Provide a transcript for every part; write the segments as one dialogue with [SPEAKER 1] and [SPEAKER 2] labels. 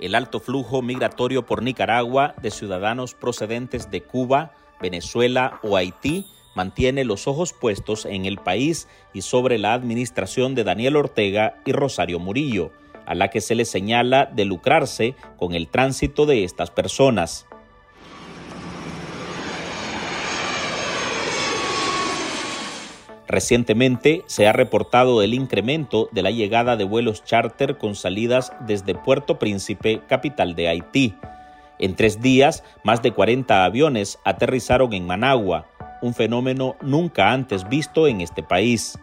[SPEAKER 1] El alto flujo migratorio por Nicaragua de ciudadanos procedentes de Cuba, Venezuela o Haití mantiene los ojos puestos en el país y sobre la administración de Daniel Ortega y Rosario Murillo, a la que se le señala de lucrarse con el tránsito de estas personas. Recientemente se ha reportado el incremento de la llegada de vuelos charter con salidas desde Puerto Príncipe, capital de Haití. En tres días, más de 40 aviones aterrizaron en Managua, un fenómeno nunca antes visto en este país.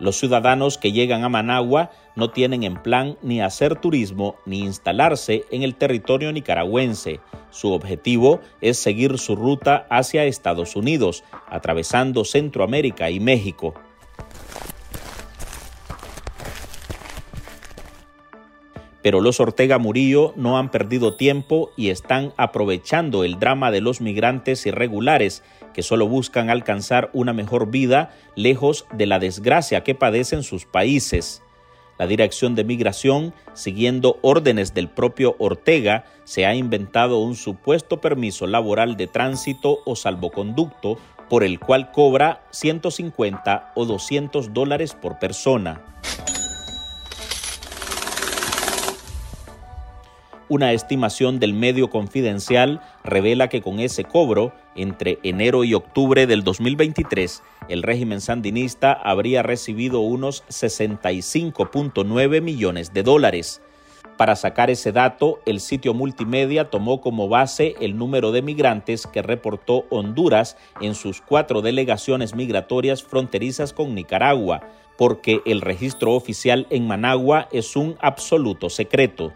[SPEAKER 1] Los ciudadanos que llegan a Managua no tienen en plan ni hacer turismo ni instalarse en el territorio nicaragüense. Su objetivo es seguir su ruta hacia Estados Unidos, atravesando Centroamérica y México. Pero los Ortega Murillo no han perdido tiempo y están aprovechando el drama de los migrantes irregulares que solo buscan alcanzar una mejor vida lejos de la desgracia que padecen sus países. La Dirección de Migración, siguiendo órdenes del propio Ortega, se ha inventado un supuesto permiso laboral de tránsito o salvoconducto por el cual cobra 150 o 200 dólares por persona. Una estimación del medio confidencial revela que con ese cobro, entre enero y octubre del 2023, el régimen sandinista habría recibido unos 65.9 millones de dólares. Para sacar ese dato, el sitio multimedia tomó como base el número de migrantes que reportó Honduras en sus cuatro delegaciones migratorias fronterizas con Nicaragua, porque el registro oficial en Managua es un absoluto secreto.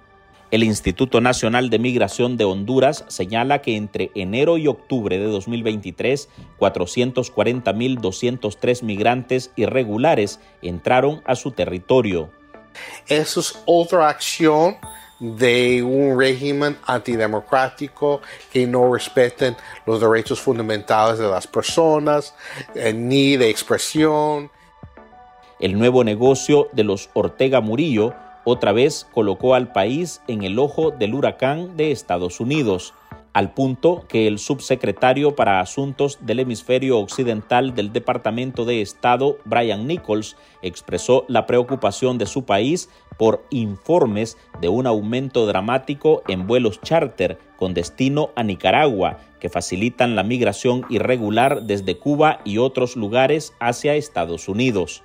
[SPEAKER 1] El Instituto Nacional de Migración de Honduras señala que entre enero y octubre de 2023, 440.203 migrantes irregulares entraron a su territorio.
[SPEAKER 2] Eso es otra acción de un régimen antidemocrático que no respeten los derechos fundamentales de las personas, eh, ni de expresión.
[SPEAKER 1] El nuevo negocio de los Ortega Murillo otra vez colocó al país en el ojo del huracán de Estados Unidos, al punto que el subsecretario para Asuntos del Hemisferio Occidental del Departamento de Estado, Brian Nichols, expresó la preocupación de su país por informes de un aumento dramático en vuelos charter con destino a Nicaragua, que facilitan la migración irregular desde Cuba y otros lugares hacia Estados Unidos.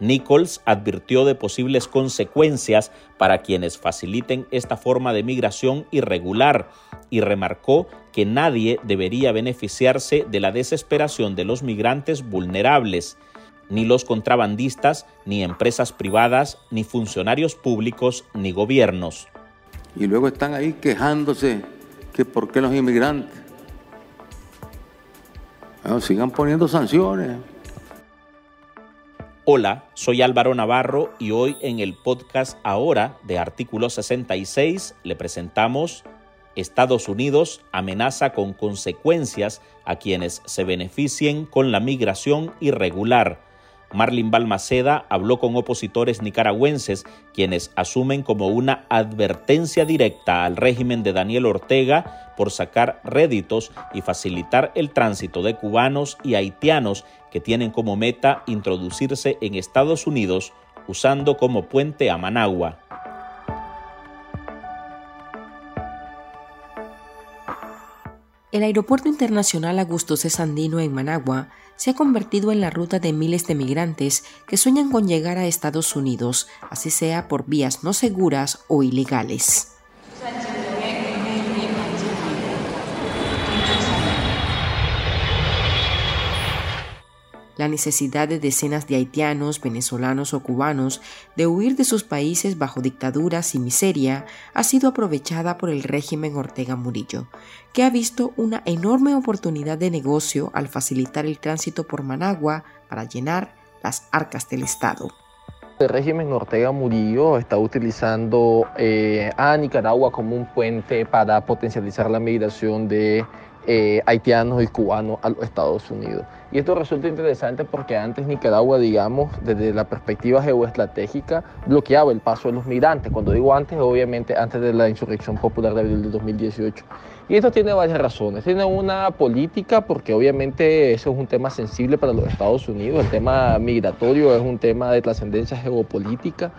[SPEAKER 1] Nichols advirtió de posibles consecuencias para quienes faciliten esta forma de migración irregular y remarcó que nadie debería beneficiarse de la desesperación de los migrantes vulnerables, ni los contrabandistas, ni empresas privadas, ni funcionarios públicos, ni gobiernos.
[SPEAKER 3] Y luego están ahí quejándose que por qué los inmigrantes. sigan poniendo sanciones.
[SPEAKER 1] Hola, soy Álvaro Navarro y hoy en el podcast Ahora de Artículo 66 le presentamos Estados Unidos amenaza con consecuencias a quienes se beneficien con la migración irregular. Marlin Balmaceda habló con opositores nicaragüenses quienes asumen como una advertencia directa al régimen de Daniel Ortega por sacar réditos y facilitar el tránsito de cubanos y haitianos que tienen como meta introducirse en Estados Unidos usando como puente a Managua.
[SPEAKER 4] El Aeropuerto Internacional Augusto C. Sandino en Managua se ha convertido en la ruta de miles de migrantes que sueñan con llegar a Estados Unidos, así sea por vías no seguras o ilegales. La necesidad de decenas de haitianos, venezolanos o cubanos de huir de sus países bajo dictaduras y miseria ha sido aprovechada por el régimen Ortega Murillo, que ha visto una enorme oportunidad de negocio al facilitar el tránsito por Managua para llenar las arcas del Estado.
[SPEAKER 5] El régimen Ortega Murillo está utilizando eh, a Nicaragua como un puente para potencializar la migración de eh, haitianos y cubanos a los Estados Unidos. Y esto resulta interesante porque antes Nicaragua, digamos, desde la perspectiva geoestratégica, bloqueaba el paso de los migrantes. Cuando digo antes, obviamente antes de la insurrección popular de abril de 2018. Y esto tiene varias razones. Tiene una política, porque obviamente eso es un tema sensible para los Estados Unidos. El tema migratorio es un tema de trascendencia geopolítica,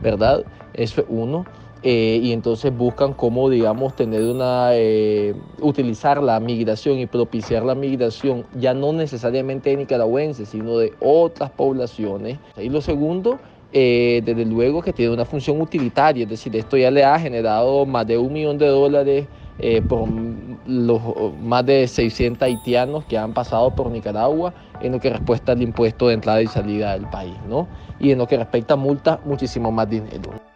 [SPEAKER 5] ¿verdad? Eso es uno. Eh, y entonces buscan cómo, digamos, tener una, eh, utilizar la migración y propiciar la migración, ya no necesariamente de nicaragüenses, sino de otras poblaciones. Y lo segundo, eh, desde luego que tiene una función utilitaria, es decir, esto ya le ha generado más de un millón de dólares por los más de 600 haitianos que han pasado por Nicaragua en lo que respecta al impuesto de entrada y salida del país, ¿no? Y en lo que respecta a multas, muchísimo más dinero.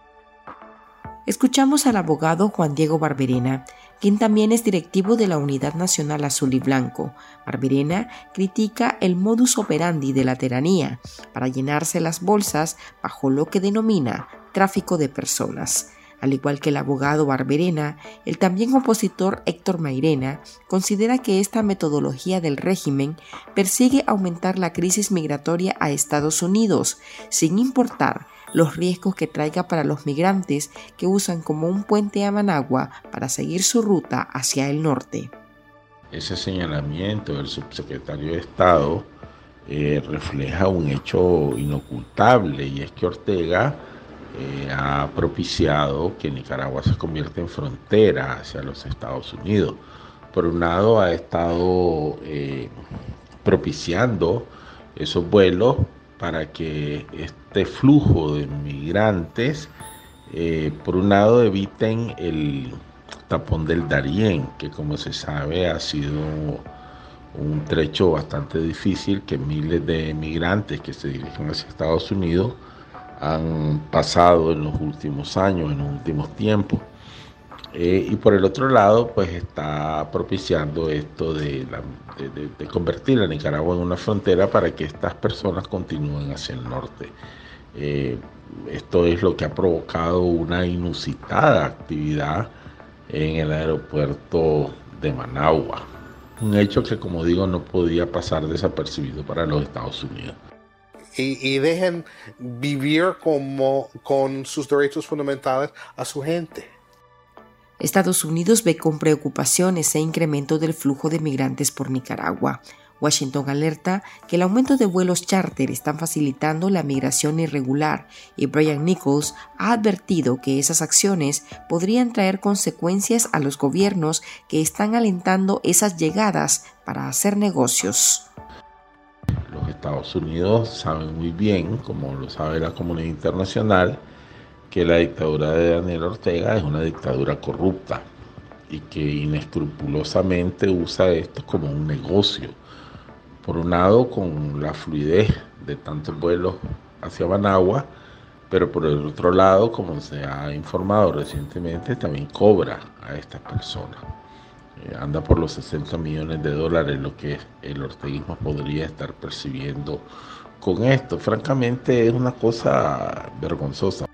[SPEAKER 4] Escuchamos al abogado Juan Diego Barberena, quien también es directivo de la Unidad Nacional Azul y Blanco. Barberena critica el modus operandi de la tiranía para llenarse las bolsas bajo lo que denomina tráfico de personas. Al igual que el abogado Barberena, el también opositor Héctor Mairena considera que esta metodología del régimen persigue aumentar la crisis migratoria a Estados Unidos, sin importar los riesgos que traiga para los migrantes que usan como un puente a Managua para seguir su ruta hacia el norte.
[SPEAKER 6] Ese señalamiento del subsecretario de Estado eh, refleja un hecho inocultable y es que Ortega eh, ha propiciado que Nicaragua se convierta en frontera hacia los Estados Unidos. Por un lado, ha estado eh, propiciando esos vuelos para que este flujo de migrantes, eh, por un lado, eviten el tapón del Darién, que como se sabe ha sido un trecho bastante difícil que miles de migrantes que se dirigen hacia Estados Unidos han pasado en los últimos años, en los últimos tiempos. Eh, y por el otro lado, pues está propiciando esto de, convertir a Nicaragua en una frontera para que estas personas continúen hacia el norte. Eh, esto es lo que ha provocado una inusitada actividad en el aeropuerto de Managua. Un hecho que, como digo, no podía pasar desapercibido para los Estados Unidos.
[SPEAKER 2] Y, dejen vivir como, con sus derechos fundamentales a su gente.
[SPEAKER 4] Estados Unidos ve con preocupación ese incremento del flujo de migrantes por Nicaragua. Washington alerta que el aumento de vuelos charter están facilitando la migración irregular y Brian Nichols ha advertido que esas acciones podrían traer consecuencias a los gobiernos que están alentando esas llegadas para hacer negocios.
[SPEAKER 6] Los Estados Unidos saben muy bien, como lo sabe la comunidad internacional, que la dictadura de Daniel Ortega es una dictadura corrupta y que inescrupulosamente usa esto como un negocio. Por un lado, con la fluidez de tantos vuelos hacia Managua, pero por el otro lado, como se ha informado recientemente, también cobra a estas personas. Eh, anda por los 60 millones de dólares lo que el orteguismo podría estar percibiendo con esto. Francamente es una cosa vergonzosa.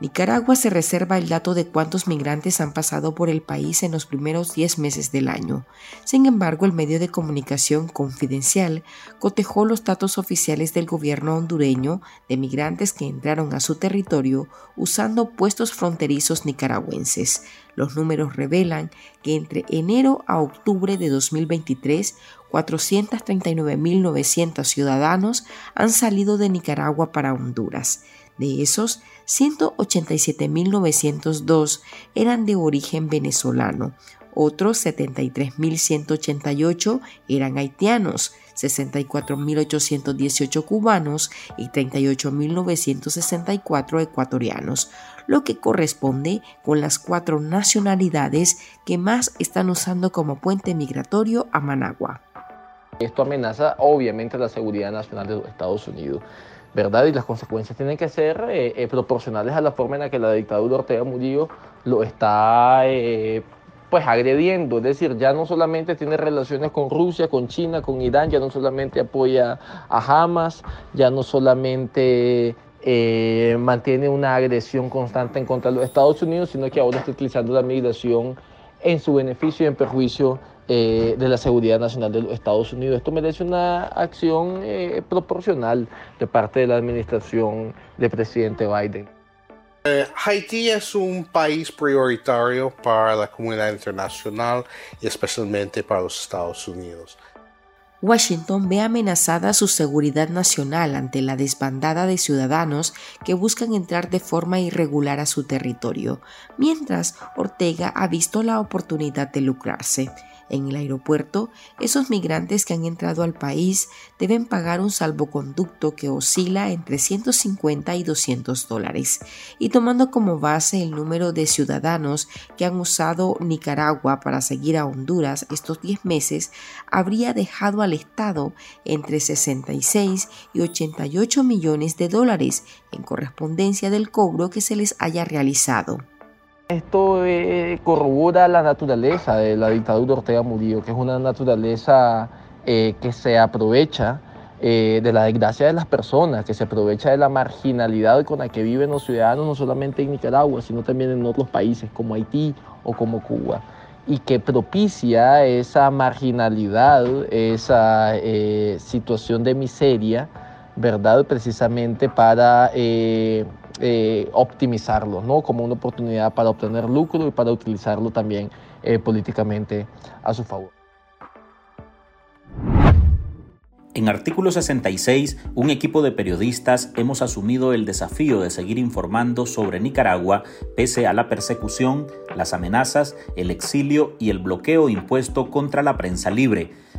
[SPEAKER 4] Nicaragua se reserva el dato de cuántos migrantes han pasado por el país en los primeros 10 meses del año. Sin embargo, el medio de comunicación confidencial cotejó los datos oficiales del gobierno hondureño de migrantes que entraron a su territorio usando puestos fronterizos nicaragüenses. Los números revelan que entre enero a octubre de 2023 439.900 ciudadanos han salido de Nicaragua para Honduras. De esos, 187.902 eran de origen venezolano, otros 73.188 eran haitianos, 64.818 cubanos y 38.964 ecuatorianos, lo que corresponde con las cuatro nacionalidades que más están usando como puente migratorio a Managua.
[SPEAKER 5] Esto amenaza obviamente la seguridad nacional de Estados Unidos. ¿Verdad? Y las consecuencias tienen que ser eh, eh, proporcionales a la forma en la que la dictadura Ortega Murillo lo está eh, pues agrediendo, es decir, ya no solamente tiene relaciones con Rusia, con China, con Irán, ya no solamente apoya a Hamas, ya no solamente mantiene una agresión constante en contra de los Estados Unidos, sino que ahora está utilizando la migración en su beneficio y en perjuicio eh, de la seguridad nacional de los Estados Unidos. Esto merece una acción eh, proporcional de parte de la administración del presidente Biden.
[SPEAKER 2] Eh, Haití es un país prioritario para la comunidad internacional y especialmente para los Estados Unidos.
[SPEAKER 4] Washington ve amenazada su seguridad nacional ante la desbandada de ciudadanos que buscan entrar de forma irregular a su territorio, mientras Ortega ha visto la oportunidad de lucrarse. En el aeropuerto, esos migrantes que han entrado al país deben pagar un salvoconducto que oscila entre 150 y 200 dólares. Y tomando como base el número de ciudadanos que han usado Nicaragua para seguir a Honduras estos 10 meses, habría dejado al Estado entre 66 y 88 millones de dólares en correspondencia del cobro que se les haya realizado.
[SPEAKER 5] Esto eh, corrobora la naturaleza de la dictadura Ortega Murillo, que es una naturaleza eh, que se aprovecha eh, de la desgracia de las personas, que se aprovecha de la marginalidad con la que viven los ciudadanos, no solamente en Nicaragua, sino también en otros países como Haití o como Cuba, y que propicia esa marginalidad, esa situación de miseria, ¿verdad? Precisamente para eh, optimizarlo, ¿no? Como una oportunidad para obtener lucro y para utilizarlo también eh, políticamente a su favor.
[SPEAKER 1] En artículo 66, un equipo de periodistas hemos asumido el desafío de seguir informando sobre Nicaragua pese a la persecución, las amenazas, el exilio y el bloqueo impuesto contra la prensa libre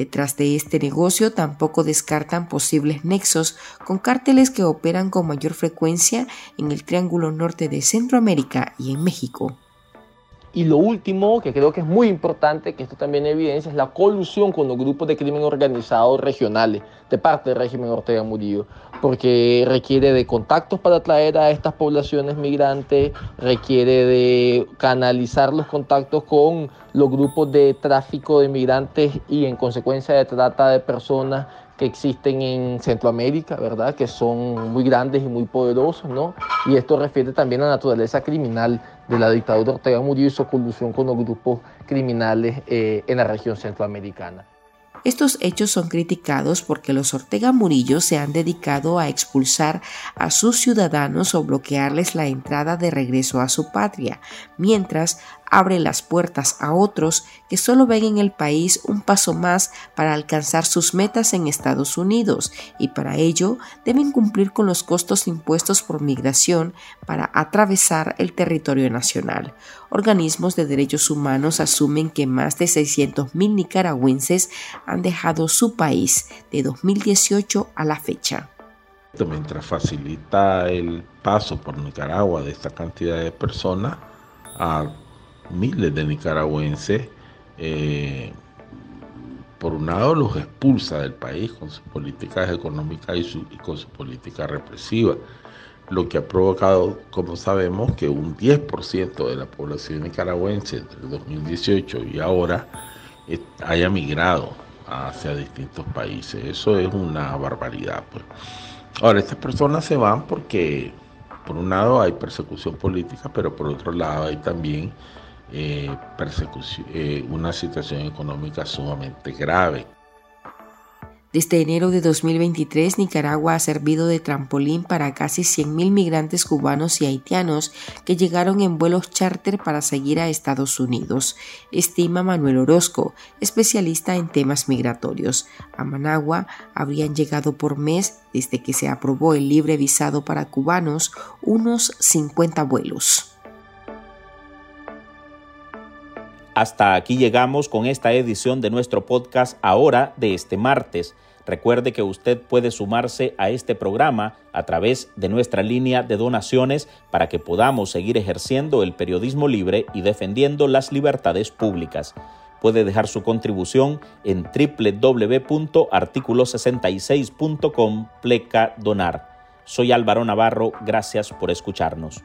[SPEAKER 4] Detrás de este negocio tampoco descartan posibles nexos con cárteles que operan con mayor frecuencia en el Triángulo Norte de Centroamérica y en México.
[SPEAKER 5] Y lo último, que creo que es muy importante, que esto también evidencia, es la colusión con los grupos de crimen organizado regionales de parte del régimen Ortega Murillo, porque requiere de contactos para atraer a estas poblaciones migrantes, requiere de canalizar los contactos con los grupos de tráfico de migrantes y en consecuencia de trata de personas que existen en Centroamérica, ¿verdad? Que son muy grandes y muy poderosos, ¿no? Y esto refiere también a la naturaleza criminal de la dictadura Ortega Murillo y su colusión con los grupos criminales eh, en la región centroamericana.
[SPEAKER 4] Estos hechos son criticados porque los Ortega Murillo se han dedicado a expulsar a sus ciudadanos o bloquearles la entrada de regreso a su patria, mientras abre las puertas a otros que solo ven en el país un paso más para alcanzar sus metas en Estados Unidos y para ello deben cumplir con los costos impuestos por migración para atravesar el territorio nacional. Organismos de derechos humanos asumen que más de 600.000 nicaragüenses han dejado su país de 2018 a la fecha.
[SPEAKER 6] Mientras facilita el paso por Nicaragua de esta cantidad de personas a miles de nicaragüenses, eh, por un lado los expulsa del país con sus políticas económicas y, con su política represiva, lo que ha provocado, como sabemos, que un 10% de la población nicaragüense entre 2018 y ahora eh, haya migrado hacia distintos países. Eso es una barbaridad. Pues. Ahora, estas personas se van porque por un lado hay persecución política, pero por otro lado hay también eh, eh, una situación económica sumamente grave.
[SPEAKER 4] Desde enero de 2023, Nicaragua ha servido de trampolín para casi 100.000 migrantes cubanos y haitianos que llegaron en vuelos charter para seguir a Estados Unidos, estima Manuel Orozco, especialista en temas migratorios. A Managua habrían llegado por mes, desde que se aprobó el libre visado para cubanos, unos 50 vuelos.
[SPEAKER 1] Hasta aquí llegamos con esta edición de nuestro podcast ahora de este martes. Recuerde que usted puede sumarse a este programa a través de nuestra línea de donaciones para que podamos seguir ejerciendo el periodismo libre y defendiendo las libertades públicas. Puede dejar su contribución en www.articulo66.com pleca donar. Soy Álvaro Navarro, gracias por escucharnos.